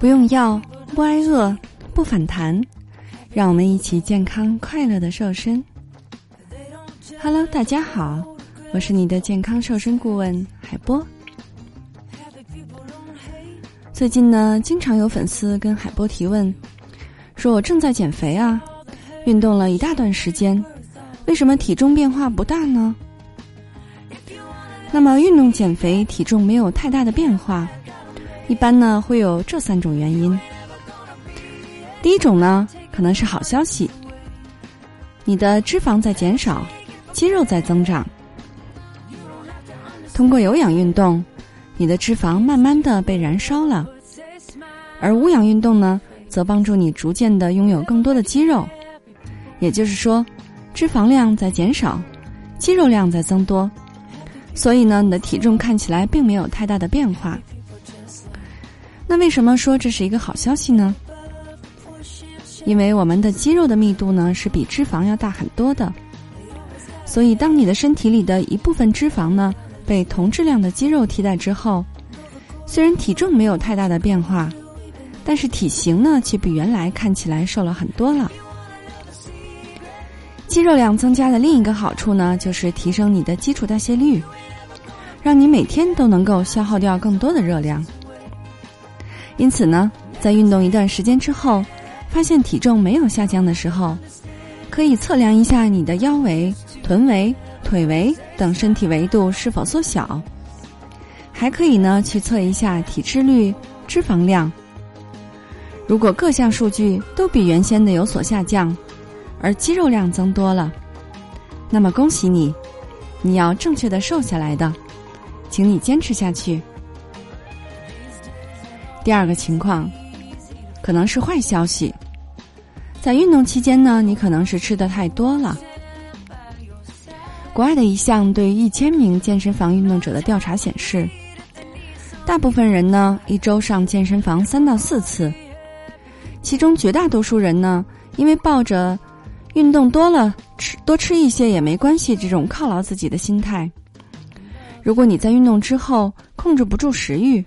不用药，不挨饿，不反弹，让我们一起健康快乐的瘦身。Hello，大家好，我是你的健康瘦身顾问海波。最近呢，经常有粉丝跟海波提问，说我正在减肥啊，运动了一大段时间，为什么体重变化不大呢？那么，运动减肥体重没有太大的变化。一般呢会有这三种原因。第一种呢可能是好消息，你的脂肪在减少，肌肉在增长。通过有氧运动，你的脂肪慢慢的被燃烧了，而无氧运动呢，则帮助你逐渐的拥有更多的肌肉。也就是说，脂肪量在减少，肌肉量在增多，所以呢，你的体重看起来并没有太大的变化。那为什么说这是一个好消息呢？因为我们的肌肉的密度呢是比脂肪要大很多的，所以当你的身体里的一部分脂肪呢被同质量的肌肉替代之后，虽然体重没有太大的变化，但是体型呢却比原来看起来瘦了很多了。肌肉量增加的另一个好处呢，就是提升你的基础代谢率，让你每天都能够消耗掉更多的热量。因此呢，在运动一段时间之后，发现体重没有下降的时候，可以测量一下你的腰围、臀围、腿围等身体维度是否缩小，还可以呢去测一下体脂率、脂肪量。如果各项数据都比原先的有所下降，而肌肉量增多了，那么恭喜你，你要正确的瘦下来的，请你坚持下去。第二个情况，可能是坏消息。在运动期间呢，你可能是吃的太多了。国外的一项对一千名健身房运动者的调查显示，大部分人呢一周上健身房三到四次，其中绝大多数人呢，因为抱着运动多了吃多吃一些也没关系这种犒劳自己的心态，如果你在运动之后控制不住食欲。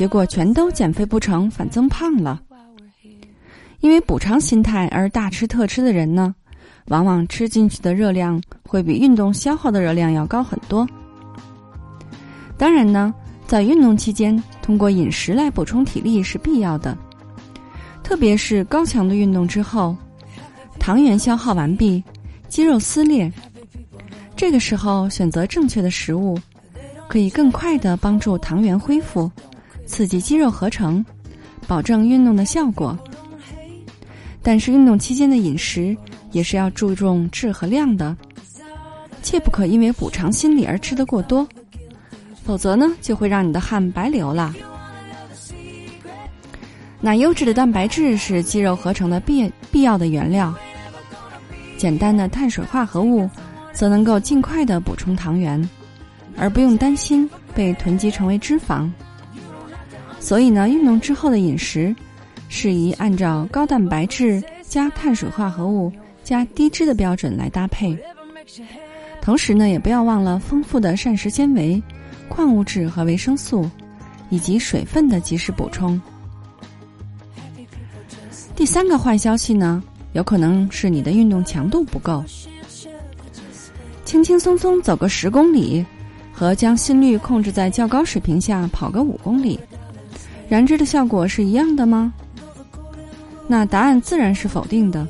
结果全都减肥不成，反增胖了。因为补偿心态而大吃特吃的人呢，往往吃进去的热量会比运动消耗的热量要高很多。当然呢，在运动期间，通过饮食来补充体力是必要的，特别是高强度运动之后，糖原消耗完毕，肌肉撕裂，这个时候选择正确的食物，可以更快的帮助糖原恢复。刺激肌肉合成，保证运动的效果。但是运动期间的饮食也是要注重质和量的，切不可因为补偿心理而吃得过多，否则呢就会让你的汗白流了。那优质的蛋白质是肌肉合成的必必要的原料，简单的碳水化合物则能够尽快的补充糖原，而不用担心被囤积成为脂肪。所以呢，运动之后的饮食，适宜按照高蛋白质加碳水化合物加低脂的标准来搭配。同时呢，也不要忘了丰富的膳食纤维、矿物质和维生素，以及水分的及时补充。第三个坏消息呢，有可能是你的运动强度不够。轻轻松松走个十公里，和将心率控制在较高水平下跑个五公里。燃脂的效果是一样的吗？那答案自然是否定的。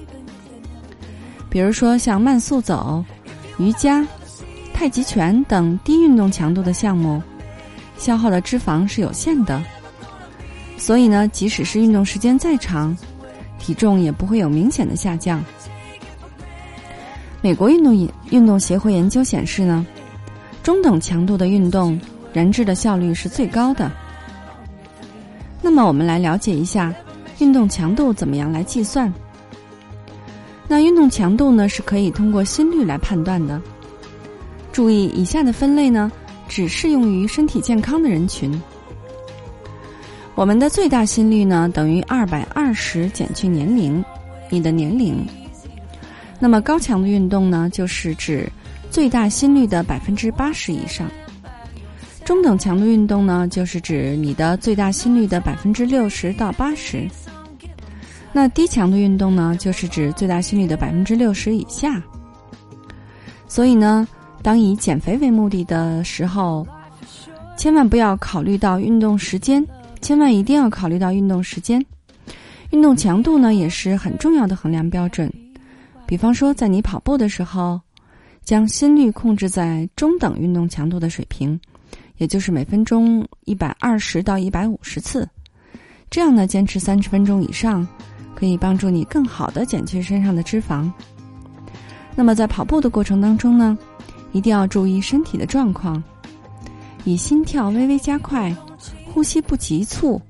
比如说像慢速走、瑜伽、太极拳等低运动强度的项目，消耗的脂肪是有限的，所以呢，即使是运动时间再长，体重也不会有明显的下降。美国运动运动协会研究显示呢，中等强度的运动燃脂的效率是最高的。那么我们来了解一下，运动强度怎么样来计算？那运动强度呢是可以通过心率来判断的。注意以下的分类呢，只适用于身体健康的人群。我们的最大心率呢等于二百二十减去年龄，你的年龄。那么高强度运动呢，就是指最大心率的百分之八十以上。中等强度运动呢，就是指你的最大心率的百分之六十到八十。那低强度运动呢，就是指最大心率的百分之六十以下。所以呢，当以减肥为目的的时候，千万不要考虑到运动时间，千万一定要考虑到运动时间。运动强度呢，也是很重要的衡量标准。比方说，在你跑步的时候，将心率控制在中等运动强度的水平，也就是每分钟一百二十到一百五十次。这样呢，坚持三十分钟以上，可以帮助你更好的减去身上的脂肪。那么在跑步的过程当中呢，一定要注意身体的状况，以心跳微微加快、呼吸不急促。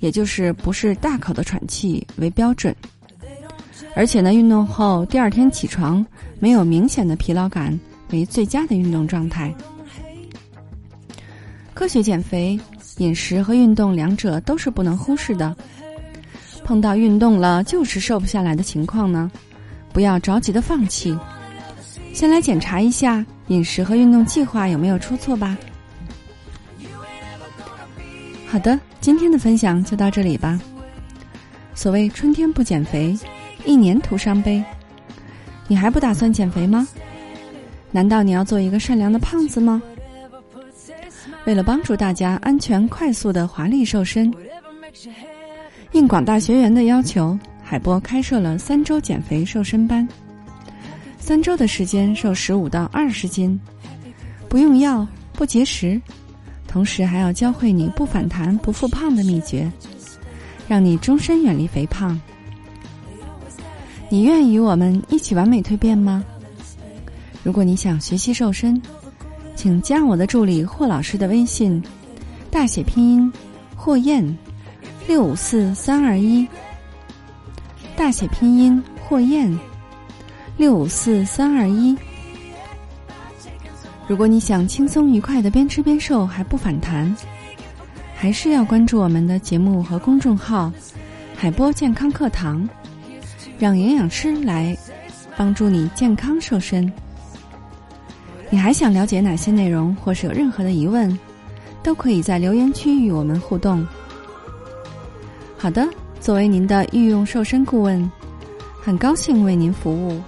也就是不是大口的喘气为标准，而且呢，运动后第二天起床没有明显的疲劳感为最佳的运动状态。科学减肥，饮食和运动两者都是不能忽视的。碰到运动了就是瘦不下来的情况呢，不要着急的放弃，先来检查一下饮食和运动计划有没有出错吧。好的，今天的分享就到这里吧。所谓春天不减肥，一年徒伤悲。你还不打算减肥吗？难道你要做一个善良的胖子吗？为了帮助大家安全、快速的华丽瘦身，应广大学员的要求，海波开设了三周减肥瘦身班。三周的时间瘦十五到二十斤，不用药，不节食。同时还要教会你不反弹、不复胖的秘诀，让你终身远离肥胖。你愿意与我们一起完美蜕变吗？如果你想学习瘦身，请加我的助理霍老师的微信，大写拼音霍燕六五四三二一，大写拼音霍燕六五四三二一。如果你想轻松愉快的边吃边瘦还不反弹，还是要关注我们的节目和公众号“海波健康课堂”，让营养师来帮助你健康瘦身。你还想了解哪些内容，或是有任何的疑问，都可以在留言区与我们互动。好的，作为您的御用瘦身顾问，很高兴为您服务。